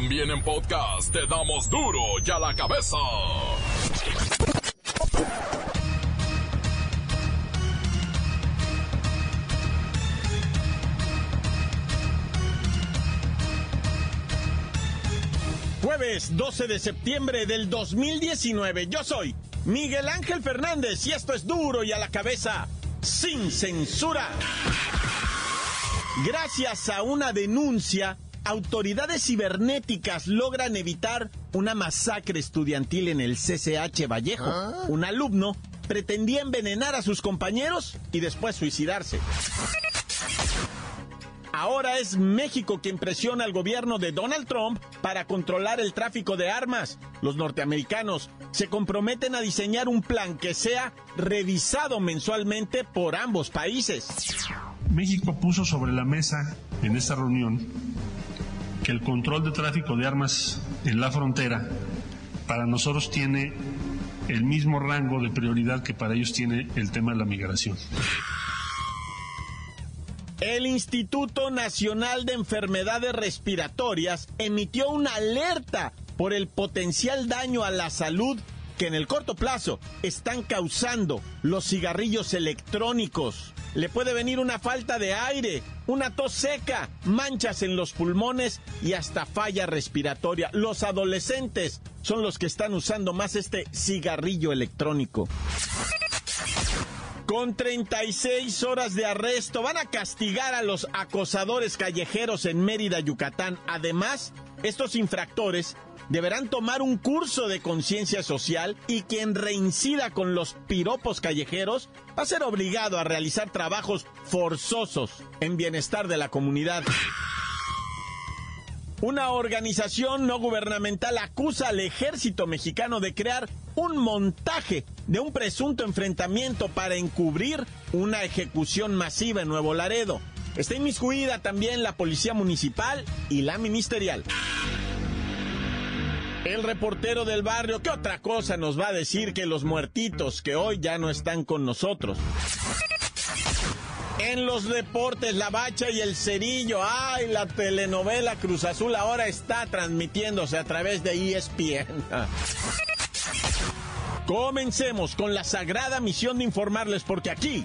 También en podcast te damos duro y a la cabeza. Jueves 12 de septiembre del 2019. Yo soy Miguel Ángel Fernández y esto es duro y a la cabeza sin censura. Gracias a una denuncia, autoridades cibernéticas logran evitar una masacre estudiantil en el CCH Vallejo. Un alumno pretendía envenenar a sus compañeros y después suicidarse. Ahora es México quien presiona al gobierno de Donald Trump para controlar el tráfico de armas. Los norteamericanos se comprometen a diseñar un plan que sea revisado mensualmente por ambos países. México puso sobre la mesa en esta reunión que el control de tráfico de armas en la frontera para nosotros tiene el mismo rango de prioridad que para ellos tiene el tema de la migración. El Instituto Nacional de Enfermedades Respiratorias emitió una alerta por el potencial daño a la salud que en el corto plazo están causando los cigarrillos electrónicos. Le puede venir una falta de aire, una tos seca, manchas en los pulmones y hasta falla respiratoria. Los adolescentes son los que están usando más este cigarrillo electrónico. Con 36 horas de arresto van a castigar a los acosadores callejeros en Mérida, Yucatán. Además, estos infractores deberán tomar un curso de conciencia social y quien reincida con los piropos callejeros va a ser obligado a realizar trabajos forzosos en bienestar de la comunidad. Una organización no gubernamental acusa al ejército mexicano de crear un montaje de un presunto enfrentamiento para encubrir una ejecución masiva en Nuevo Laredo. Está inmiscuida también la policía municipal y la ministerial. El reportero del barrio, ¿qué otra cosa nos va a decir que los muertitos que hoy ya no están con nosotros? En los deportes, la bacha y el cerillo. Ay, la telenovela Cruz Azul ahora está transmitiéndose a través de ESPN. Comencemos con la sagrada misión de informarles porque aquí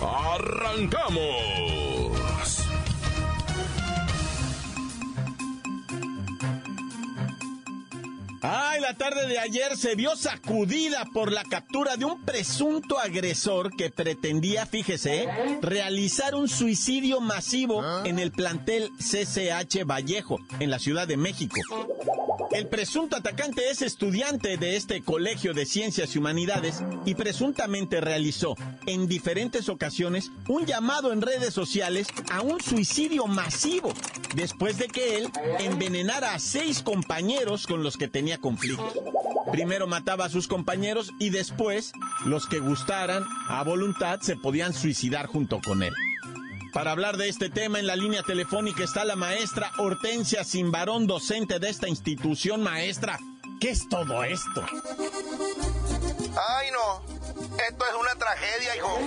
¡Arrancamos! Ay, la tarde de ayer se vio sacudida por la captura de un presunto agresor que pretendía, fíjese, realizar un suicidio masivo en el plantel CCH Vallejo, en la Ciudad de México. El presunto atacante es estudiante de este Colegio de Ciencias y Humanidades y presuntamente realizó en diferentes ocasiones un llamado en redes sociales a un suicidio masivo después de que él envenenara a seis compañeros con los que tenía conflicto. Primero mataba a sus compañeros y después los que gustaran a voluntad se podían suicidar junto con él. Para hablar de este tema en la línea telefónica está la maestra Hortensia Simbarón, docente de esta institución. Maestra, ¿qué es todo esto? Ay, no. Esto es una tragedia, hijo.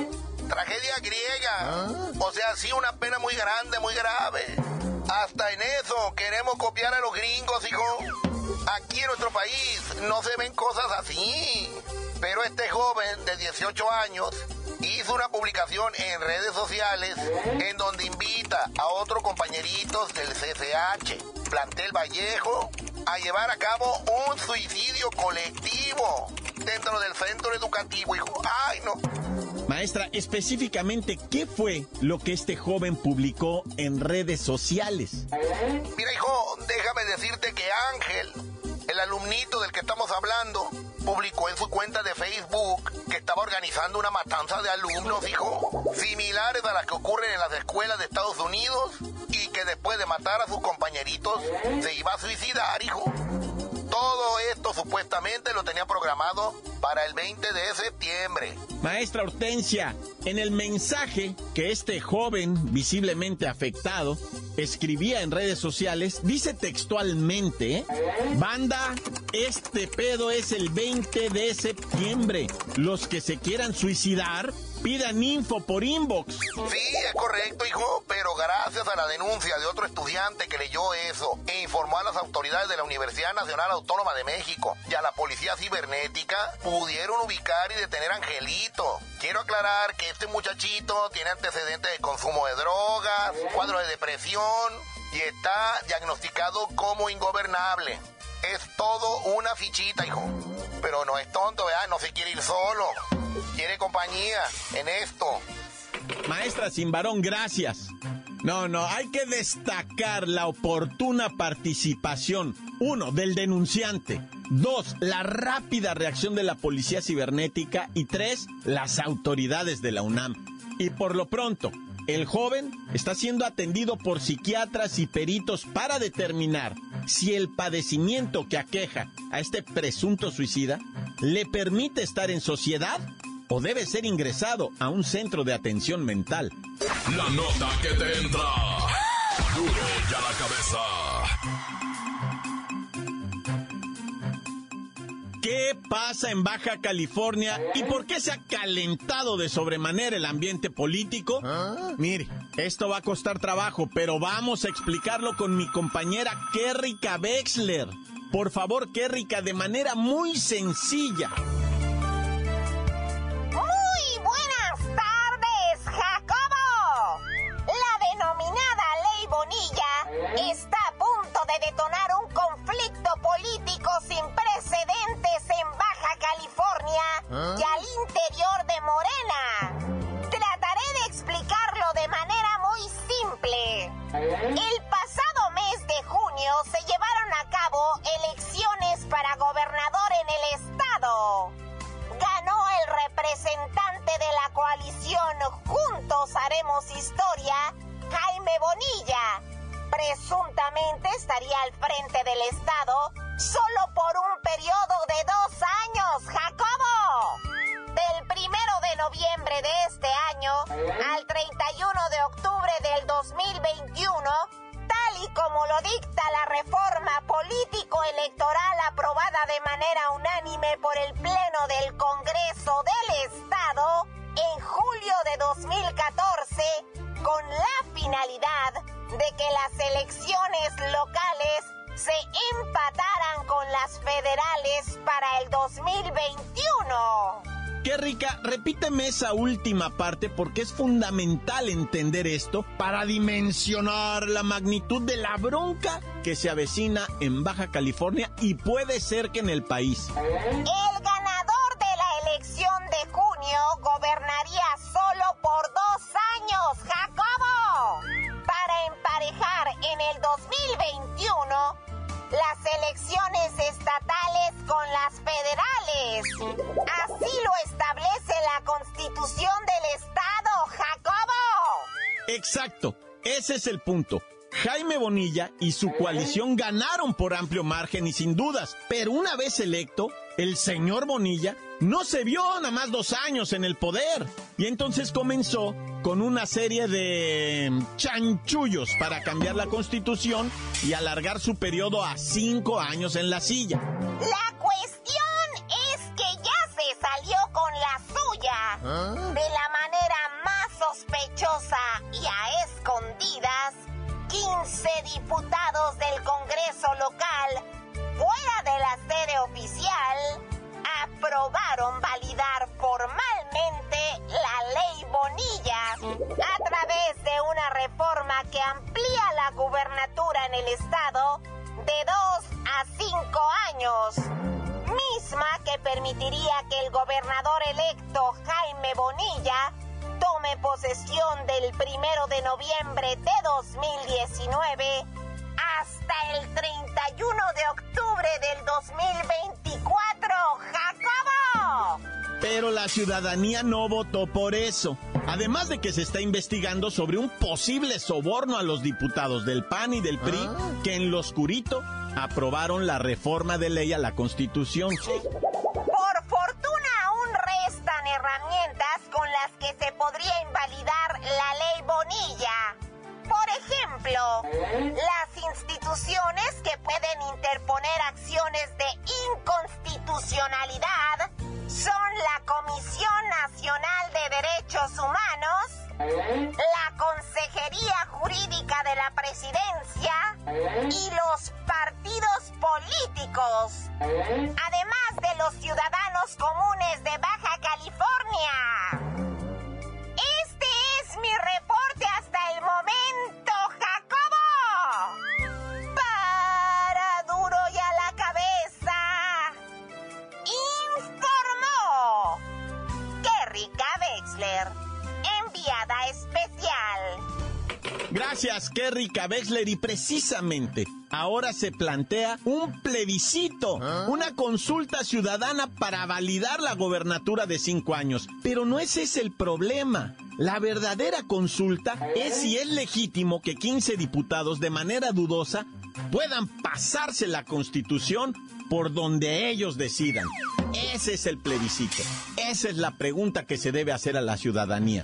Tragedia griega. O sea, sí, una pena muy grande, muy grave. Hasta en eso queremos copiar a los gringos, hijo. Aquí en nuestro país no se ven cosas así. Pero este joven de 18 años hizo una publicación en redes sociales en donde invita a otros compañeritos del CCH, Plantel Vallejo, a llevar a cabo un suicidio colectivo dentro del centro educativo. Hijo, ay no. Maestra, específicamente, ¿qué fue lo que este joven publicó en redes sociales? Mira, hijo, déjame decirte que Ángel, el alumnito del que estamos hablando, publicó en su cuenta de Facebook que estaba organizando una matanza de alumnos, hijo, similares a las que ocurren en las escuelas de Estados Unidos y que después de matar a sus compañeritos se iba a suicidar, hijo. Todo esto supuestamente lo tenía programado para el 20 de septiembre. Maestra Hortensia, en el mensaje que este joven visiblemente afectado escribía en redes sociales, dice textualmente, banda, este pedo es el 20 de septiembre. Los que se quieran suicidar, pidan info por inbox. Sí, es correcto, hijo, pero gracias a la denuncia de otro estudiante que leyó eso e informó a las autoridades de la Universidad Nacional Autónoma de México y a la Policía Cibernética, pudieron ubicar y detener a Angelito. Quiero aclarar que este muchachito tiene antecedentes de consumo de drogas, cuadro de depresión y está diagnosticado como ingobernable. Es todo una fichita, hijo. Pero no es tonto, ¿verdad? No se quiere ir solo. Quiere compañía en esto. Maestra sin varón, gracias. No, no, hay que destacar la oportuna participación, uno, del denunciante, dos, la rápida reacción de la policía cibernética y tres, las autoridades de la UNAM. Y por lo pronto, el joven está siendo atendido por psiquiatras y peritos para determinar si el padecimiento que aqueja a este presunto suicida le permite estar en sociedad o debe ser ingresado a un centro de atención mental. La nota que te entra. Duro ya la cabeza. ¿Qué pasa en Baja California y por qué se ha calentado de sobremanera el ambiente político? Mire, esto va a costar trabajo, pero vamos a explicarlo con mi compañera Kerrika Wexler. Por favor, Kerrika, de manera muy sencilla. Muy buenas tardes, Jacobo. La denominada Ley Bonilla está a punto de detonar un conflicto político sin precedentes en Baja California y al interior de Morena. De la coalición Juntos Haremos Historia, Jaime Bonilla. Presuntamente estaría al frente del Estado solo por un periodo de dos años, Jacobo. Del primero de noviembre de este año al 31 de octubre del 2021, tal y como lo dicta la reforma político-electoral aprobada de manera unánime por el Pleno del Congreso del Estado en julio de 2014, con la finalidad de que las elecciones locales se empataran con las federales para el 2021. Qué rica, repíteme esa última parte porque es fundamental entender esto para dimensionar la magnitud de la bronca que se avecina en Baja California y puede ser que en el país. El ganador de la elección de junio gobernaría solo por dos años, Jacobo. Para emparejar en el 2021 las elecciones las federales. Así lo establece la constitución del estado, Jacobo. Exacto, ese es el punto. Jaime Bonilla y su coalición ganaron por amplio margen y sin dudas, pero una vez electo, el señor Bonilla no se vio nada más dos años en el poder y entonces comenzó con una serie de chanchullos para cambiar la constitución y alargar su periodo a cinco años en la silla. La De la manera más sospechosa y a escondidas, 15 diputados del Congreso local, fuera de la sede oficial, aprobaron validar formalmente la ley Bonilla a través de una reforma que amplía la gubernatura en el estado de dos a cinco años, misma que permitiría que el gobernador electo Jaime Bonilla tome posesión del primero de noviembre de 2019 hasta el 31 de octubre del 2024, Jacobo. Pero la ciudadanía no votó por eso. Además de que se está investigando sobre un posible soborno a los diputados del PAN y del PRI Ah. que en lo oscurito aprobaron la reforma de ley a la Constitución. Por fortuna aún restan herramientas con las que se podría invalidar la ley Bonilla. Por ejemplo, las instituciones que pueden interponer acciones de inconstitucionalidad son la Comisión Nacional de Derechos Humanos, la Consejería Jurídica de la Presidencia y los además de los ciudadanos comunes de Baja California. Este es mi reporte hasta el momento, Jacobo. Para duro y a la cabeza. Informó Kerrika Wexler, enviada especial. Gracias, Kerry Kabexler. Y precisamente ahora se plantea un plebiscito, una consulta ciudadana para validar la gobernatura de cinco años. Pero no ese es el problema. La verdadera consulta es si es legítimo que 15 diputados de manera dudosa puedan pasarse la constitución por donde ellos decidan. Ese es el plebiscito. Esa es la pregunta que se debe hacer a la ciudadanía.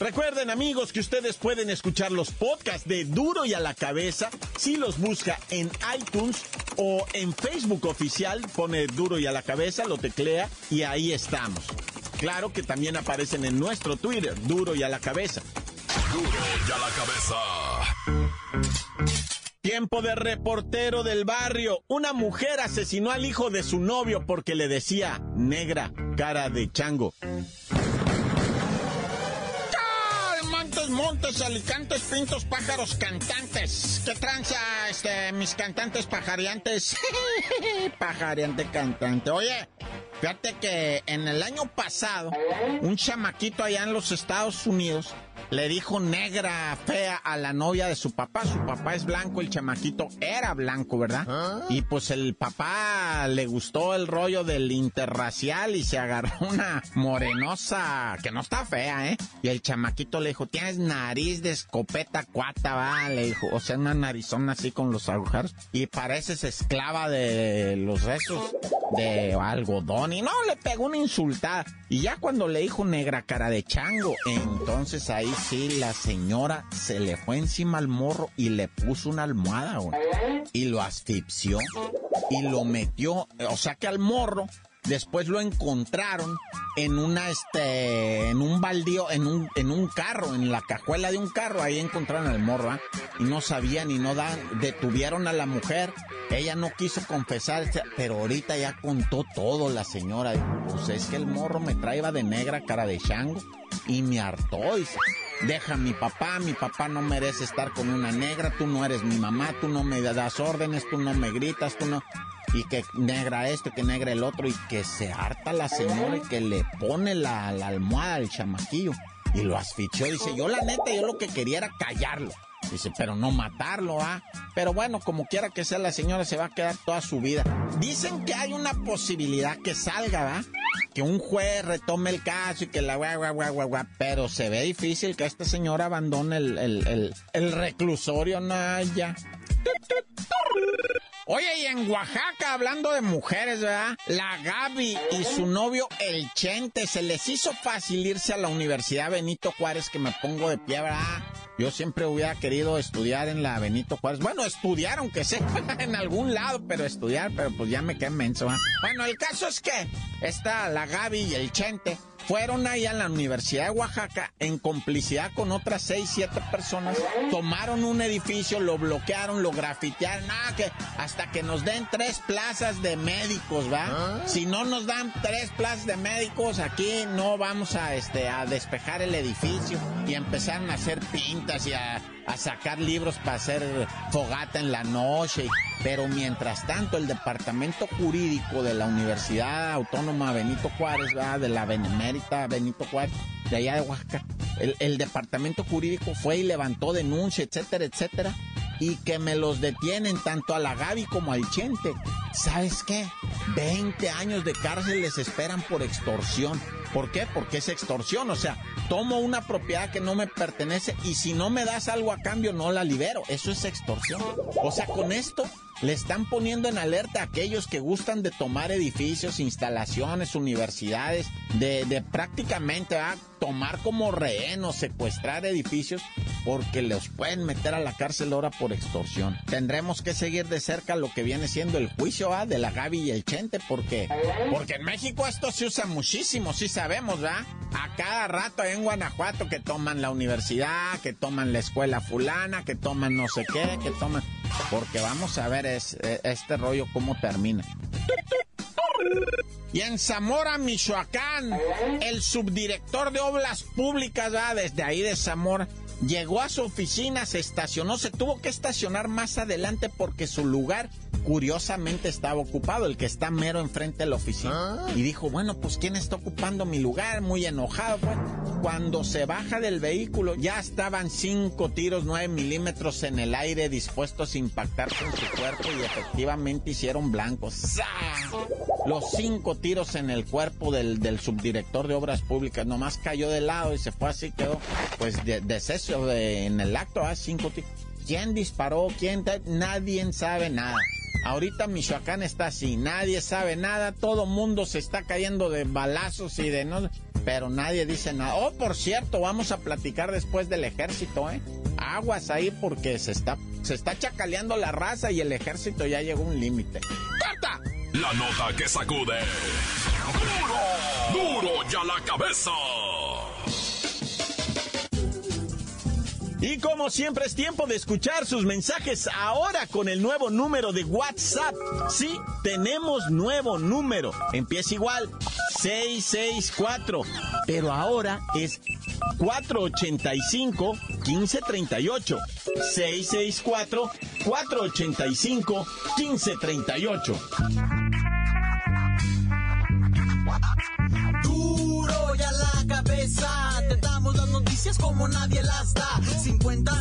Recuerden amigos que ustedes pueden escuchar los podcasts de Duro y a la cabeza si los busca en iTunes o en Facebook oficial, pone Duro y a la cabeza, lo teclea y ahí estamos. Claro que también aparecen en nuestro Twitter, Duro y a la cabeza. Duro y a la cabeza. Tiempo de reportero del barrio. Una mujer asesinó al hijo de su novio porque le decía negra, cara de chango. Montes, alicantes, pintos, pájaros, cantantes. ¿Qué tranza, este, mis cantantes pajareantes? Pajareante cantante. Oye, fíjate que en el año pasado, un chamaquito allá en los Estados Unidos le dijo negra fea a la novia de su papá. Su papá es blanco, el chamaquito era blanco, ¿verdad? Y pues el papá le gustó el rollo del interracial y se agarró una morenosa que no está fea, ¿eh? Y el chamaquito le dijo, tienes nariz de escopeta cuata, va, le dijo, o sea, una narizona así con los agujeros. Y pareces esclava de los restos de algodón. Y no, le pegó una insultada. Y ya cuando le dijo negra cara de chango, entonces ahí sí la señora se le fue encima al morro y le puso una almohada. Y lo asfixió y lo metió, o sea que al morro después lo encontraron en una este en un baldío en un en un carro en la cajuela de un carro. Ahí encontraron al morro ¿ah? y no sabían y no dan detuvieron a la mujer. Ella no quiso confesar pero ahorita ya contó todo la señora. Pues es que el morro me traía de negra cara de chango y me hartó dice. Deja a mi papá, mi papá no merece estar con una negra, tú no eres mi mamá, tú no me das órdenes, tú no me gritas, tú no... Y que negra esto, que negra el otro, y que se harta la señora y que le pone la, almohada al chamaquillo. Y lo asfixió, dice, yo la neta, yo lo que quería era callarlo. Dice, pero no matarlo, ¿ah? Pero bueno, como quiera que sea, la señora se va a quedar toda su vida. Dicen que hay una posibilidad que salga, ¿va? Que un juez retome el caso y que la guau, guau, guau, guau. Pero se ve difícil que esta señora abandone el, el, el, el reclusorio, no, ya. Oye, y en Oaxaca, hablando de mujeres, ¿verdad? La Gaby y su novio, el Chente, se les hizo fácil irse a la Universidad Benito Juárez, que me pongo de pie, ¿verdad? Yo siempre hubiera querido estudiar en la Benito Juárez. Bueno, estudiar, aunque sea en algún lado, pero estudiar, pero pues ya me quedé menso, ¿verdad? Bueno, el caso es que está la Gaby y el Chente fueron ahí a la Universidad de Oaxaca en complicidad con otras seis, siete personas, tomaron un edificio, lo bloquearon, lo grafitearon, nada, que hasta que nos den tres plazas de médicos, ¿va? Ah. Si no nos dan tres plazas de médicos, aquí no vamos a, este, a despejar el edificio y empezaron a hacer pintas y a a sacar libros para hacer fogata en la noche. Pero mientras tanto, el departamento jurídico de la Universidad Autónoma Benito Juárez, de la Benemérita Benito Juárez, de allá de Oaxaca, el, el departamento jurídico fue y levantó denuncia, etcétera, etcétera y que me los detienen tanto a la Gaby como al Chente. ¿Sabes qué? 20 años de cárcel les esperan por extorsión. ¿Por qué? Porque es extorsión. O sea, tomo una propiedad que no me pertenece y si no me das algo a cambio no la libero. Eso es extorsión. O sea, con esto le están poniendo en alerta a aquellos que gustan de tomar edificios, instalaciones, universidades, de, prácticamente a tomar como rehén o secuestrar edificios porque los pueden meter a la cárcel ahora por extorsión. Tendremos que seguir de cerca lo que viene siendo el juicio ¿ah? de la Gaby y el Chente porque, porque en México esto se usa muchísimo, sí sabemos, ¿verdad? A cada rato en Guanajuato que toman la universidad, que toman la escuela fulana, que toman no sé qué, que toman... Porque vamos a ver es, e, este rollo cómo termina. Y en Zamora, Michoacán, el subdirector de obras públicas, va desde ahí de Zamora, llegó a su oficina, se estacionó, se tuvo que estacionar más adelante porque su lugar curiosamente estaba ocupado, el que está mero enfrente de la oficina. Ah. Y dijo, bueno, pues ¿quién está ocupando mi lugar? Muy enojado. Pues. Cuando se baja del vehículo, ya estaban cinco tiros 9 milímetros en el aire dispuestos a impactar con su cuerpo y efectivamente hicieron blancos. Los cinco tiros en el cuerpo del, subdirector de obras públicas, nomás cayó de lado y se fue así, quedó pues de, deceso de, en el acto, ¿ah? cinco tiros. ¿Quién disparó? ¿Quién? Nadie sabe nada. Ahorita Michoacán está así, nadie sabe nada, todo mundo se está cayendo de balazos y de no, pero nadie dice nada. Oh, por cierto, vamos a platicar después del ejército, ¿eh? Aguas ahí porque se está, se está chacaleando la raza y el ejército ya llegó a un límite. ¡Corta! La nota que sacude. ¡Duro! ¡Duro ya la cabeza! Y como siempre es tiempo de escuchar sus mensajes ahora con el nuevo número de WhatsApp. Sí, tenemos nuevo número. Empieza igual, 664. Pero ahora es 485 1538. 664 485 1538. Como nadie las da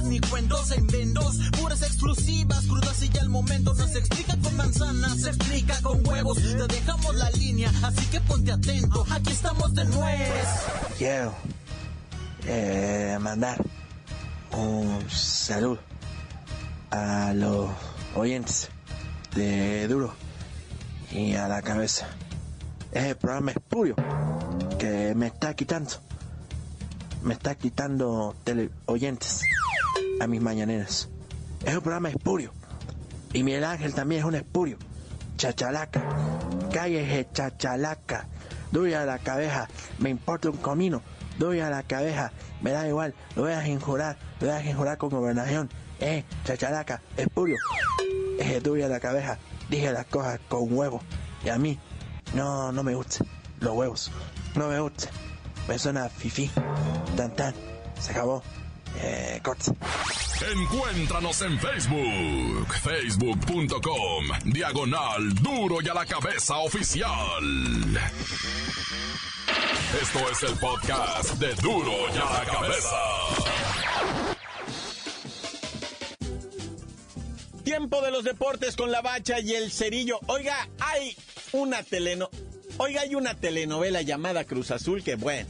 ni cuentos en vendos, puras exclusivas, crudas y ya el momento no se explica con manzanas, se explica con huevos. Te dejamos la línea, así que ponte atento, aquí estamos de nuevo. Quiero eh, mandar un saludo a los oyentes de Duro y a la cabeza. Es el programa espurio que me está quitando, me está quitando tele oyentes a mis mañaneras. Es un programa espurio. Y Miguel Ángel también es un espurio. Chachalaca. Cállese, chachalaca. Doy a la cabeza. Me importa un comino. Doy a la cabeza. Me da igual. Lo voy a injurar. Lo voy a injurar con gobernación. Eh, chachalaca. Espurio. Eh, doy a la cabeza. Dije las cosas con huevos. Y a mí, no, no me gustan los huevos. No me gusta. Me suena fifi. Tan tan. Se acabó. Eh, Encuéntranos en Facebook, facebook.com, diagonal duro y a la cabeza oficial. Esto es el podcast de duro y a la cabeza. Tiempo de los deportes con la bacha y el cerillo. Oiga, hay una teleno... Oiga, hay una telenovela llamada Cruz Azul que bueno.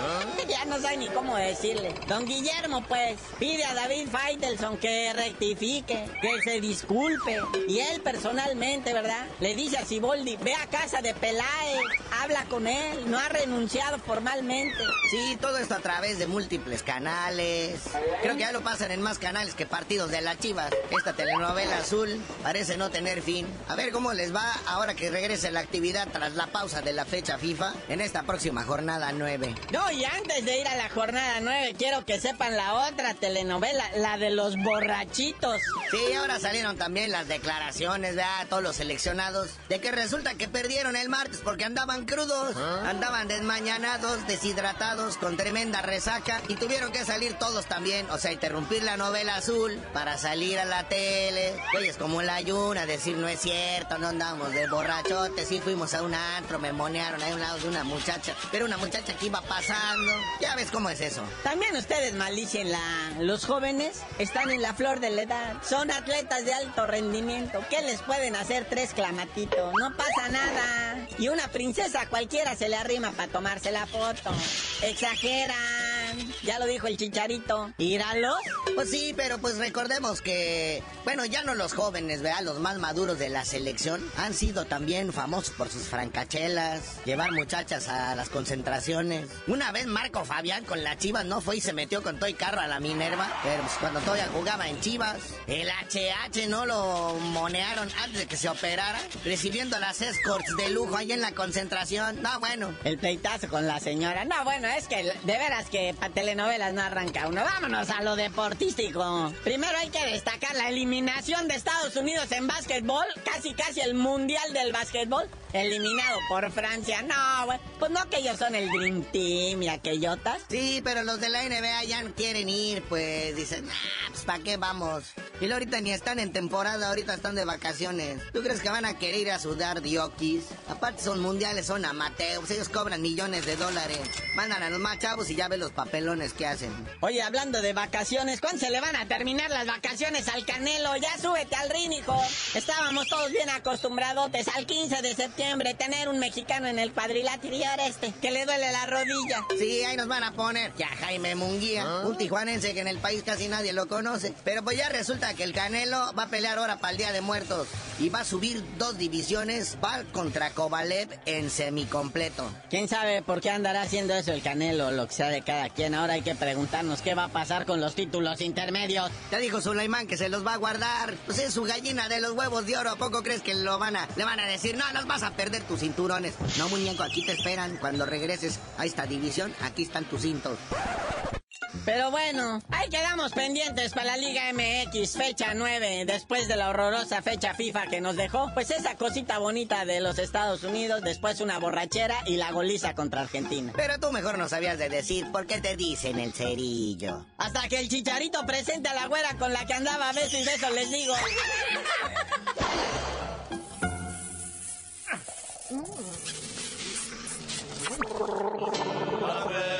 Ya no sé ni cómo decirle. Don Guillermo, pues, pide a David Faitelson que rectifique, que se disculpe. Y él personalmente, ¿verdad? Le dice a Siboldi, ve a casa de Peláez, habla con él, no ha renunciado formalmente. Sí, todo esto a través de múltiples canales. Creo que ya lo pasan en más canales que partidos de la Chivas. Esta telenovela azul parece no tener fin. A ver cómo les va ahora que regrese la actividad tras la pausa de la fecha FIFA en esta próxima jornada 9. No, y antes de ir a la jornada 9, quiero que sepan la otra telenovela, la de los borrachitos. Sí, ahora salieron también las declaraciones de todos los seleccionados de que resulta que perdieron el martes porque andaban crudos, andaban desmañanados, deshidratados, con tremenda resaca y tuvieron que salir todos también, o sea, interrumpir la novela azul para salir a la tele. Oye, es como la ayuna, decir no es cierto, no andamos de borrachotes, sí fuimos a un antro, me monearon ahí a un lado de una muchacha, pero una muchacha que iba Ya ves cómo es eso. También ustedes malicen la... Los jóvenes están en la flor de la edad, son atletas de alto rendimiento. ¿Qué les pueden hacer tres clamatitos? No pasa nada. Y una princesa cualquiera se le arrima para tomarse la foto. Exageran. Ya lo dijo el chicharito. ¿Íralos? Pues sí, pero pues recordemos que, bueno, ya no los jóvenes, ¿verdad? Los más maduros de la selección han sido también famosos por sus francachelas, llevar muchachas a las concentraciones. Una vez Marco Fabián con la Chivas no fue y se metió con todo el carro a la Minerva, pero pues cuando todavía jugaba en Chivas, el HH no lo monearon antes de que se operara, recibiendo las escorts de lujo ahí en la concentración. No, bueno. El pleitazo con la señora. No, bueno, es que de veras que para telenovelas no arranca uno. Vámonos a lo deportístico. Primero hay que destacar la eliminación de Estados Unidos en básquetbol, casi casi el mundial del básquetbol, eliminado por Francia. No, güey, pues no que ellos son el Dream Team y aquellotas. Sí, pero los de la NBA ya no quieren ir, pues dicen, ah, pues ¿para qué vamos? Y ahorita ni están en temporada, ahorita están de vacaciones. ¿Tú crees que van a querer ir a sudar diokis? Aparte son mundiales, son amateurs, ellos cobran millones de dólares. Mandan a los más chavos y ya ven los papelones que hacen. Oye, hablando de vacaciones, ¿cuándo se le van a terminar las vacaciones al Canelo? Ya súbete al ring, hijo. Estábamos todos bien acostumbrados al 15 de septiembre tener un mexicano en el cuadrilátero y ahora este, que le duele la rodilla. Sí, ahí nos van a poner ya Jaime Munguía, un tijuanense que en el país casi nadie lo conoce. Pero pues ya resulta que el Canelo va a pelear ahora para el Día de Muertos y va a subir dos divisiones, va contra Kovalev en semicompleto. ¿Quién sabe por qué andará haciendo eso el Canelo, lo que sea de cada quien? Ahora hay que preguntarnos qué va a pasar con los títulos intermedios. Ya dijo Sulaimán que se los va a guardar. Pues es su gallina de los huevos de oro. ¿A poco crees que lo van a, le van a decir, no, nos vas a perder tus cinturones? No, muñeco, aquí te esperan cuando regreses a esta división. Aquí están tus cintos. Pero bueno, ahí quedamos pendientes para la Liga MX, fecha 9, después de la horrorosa fecha FIFA que nos dejó, pues esa cosita bonita de los Estados Unidos, después una borrachera y la goliza contra Argentina. Pero tú mejor no sabías de decir por qué te dicen el cerillo. Hasta que el chicharito presente a la güera con la que andaba beso y beso, les digo. Por